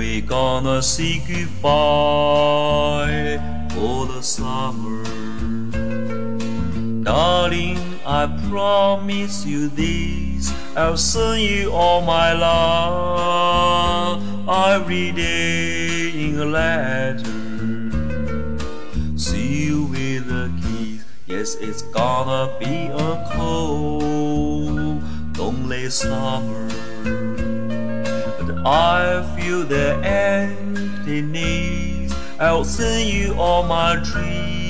wanna say goodbye for the summer. Darling, I promise you this. I'll send you all my love every day in a letter. See you with a kiss. Yes, it's gonna be a cold, lonely summer. I feel the emptiness. I'll send you all my dreams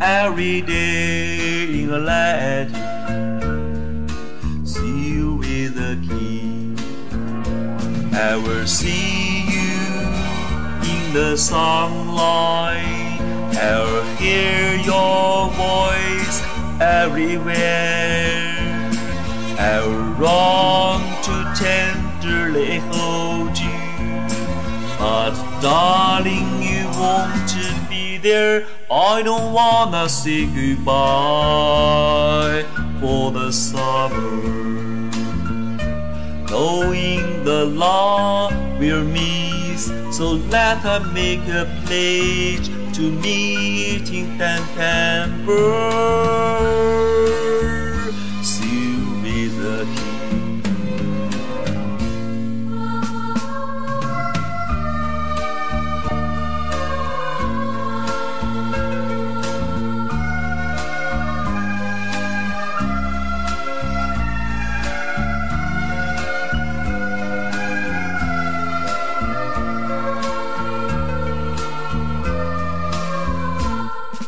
every day in a letter. See you with a kiss. I will see you in the sunlight. I will hear your voice everywhere. I will run But darling, you won't be there. I don't wanna say goodbye for the summer. Knowing the law will miss, so let us make a pledge to meet in September.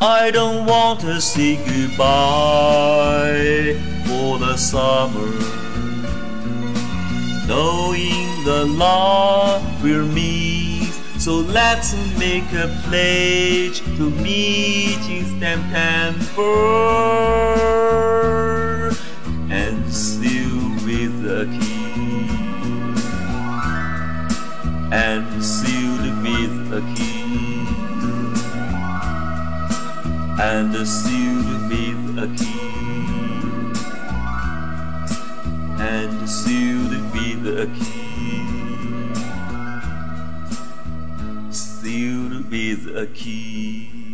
I don't want to say goodbye for the summer. Knowing the law will meet, so let's make a pledge to meet in September. And seal with a key. And sealed with a key and a sealed with a key. And sealed with a key. Sealed with a key